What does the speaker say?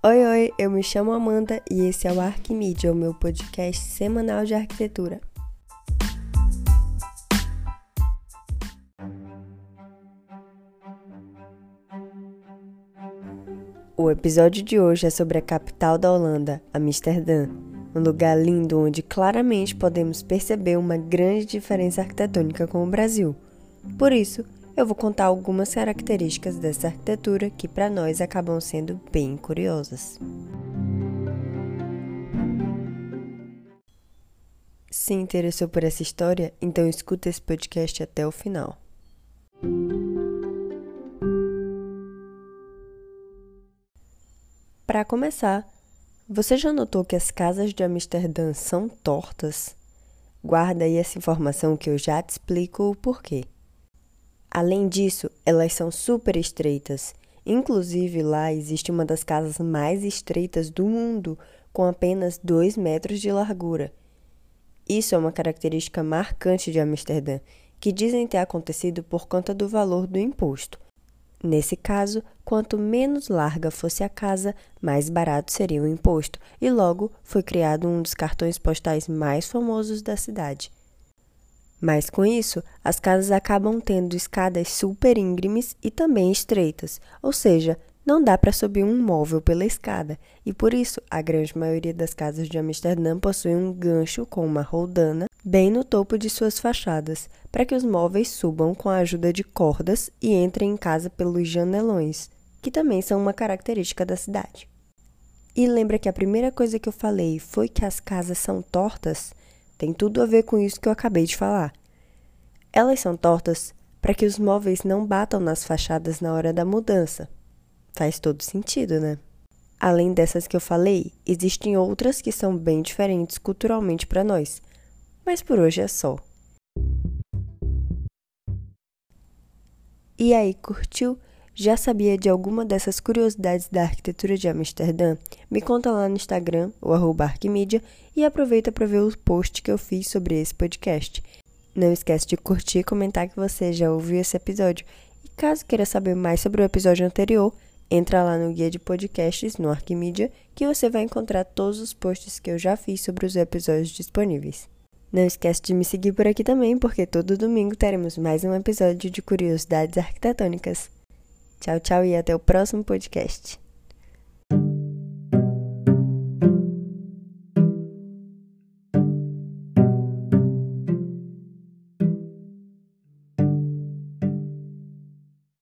Oi, oi, eu me chamo Amanda e esse é o Arquimídia, o meu podcast semanal de arquitetura. O episódio de hoje é sobre a capital da Holanda, Amsterdã, um lugar lindo onde claramente podemos perceber uma grande diferença arquitetônica com o Brasil. Por isso, eu vou contar algumas características dessa arquitetura que para nós acabam sendo bem curiosas. Se interessou por essa história, então escuta esse podcast até o final. Para começar, você já notou que as casas de Amsterdã são tortas? Guarda aí essa informação que eu já te explico o porquê. Além disso, elas são super estreitas. Inclusive, lá existe uma das casas mais estreitas do mundo, com apenas 2 metros de largura. Isso é uma característica marcante de Amsterdã, que dizem ter acontecido por conta do valor do imposto. Nesse caso, quanto menos larga fosse a casa, mais barato seria o imposto, e logo foi criado um dos cartões postais mais famosos da cidade. Mas com isso, as casas acabam tendo escadas super íngremes e também estreitas, ou seja, não dá para subir um móvel pela escada, e por isso a grande maioria das casas de Amsterdã possui um gancho com uma roldana bem no topo de suas fachadas, para que os móveis subam com a ajuda de cordas e entrem em casa pelos janelões, que também são uma característica da cidade. E lembra que a primeira coisa que eu falei foi que as casas são tortas? Tem tudo a ver com isso que eu acabei de falar. Elas são tortas para que os móveis não batam nas fachadas na hora da mudança. Faz todo sentido, né? Além dessas que eu falei, existem outras que são bem diferentes culturalmente para nós. Mas por hoje é só. E aí, curtiu? Já sabia de alguma dessas curiosidades da arquitetura de Amsterdã? Me conta lá no Instagram, o arroba Arquimídia, e aproveita para ver o post que eu fiz sobre esse podcast. Não esquece de curtir e comentar que você já ouviu esse episódio. E caso queira saber mais sobre o episódio anterior, entra lá no guia de podcasts no Arquimídia, que você vai encontrar todos os posts que eu já fiz sobre os episódios disponíveis. Não esquece de me seguir por aqui também, porque todo domingo teremos mais um episódio de curiosidades arquitetônicas. Tchau, tchau e até o próximo podcast.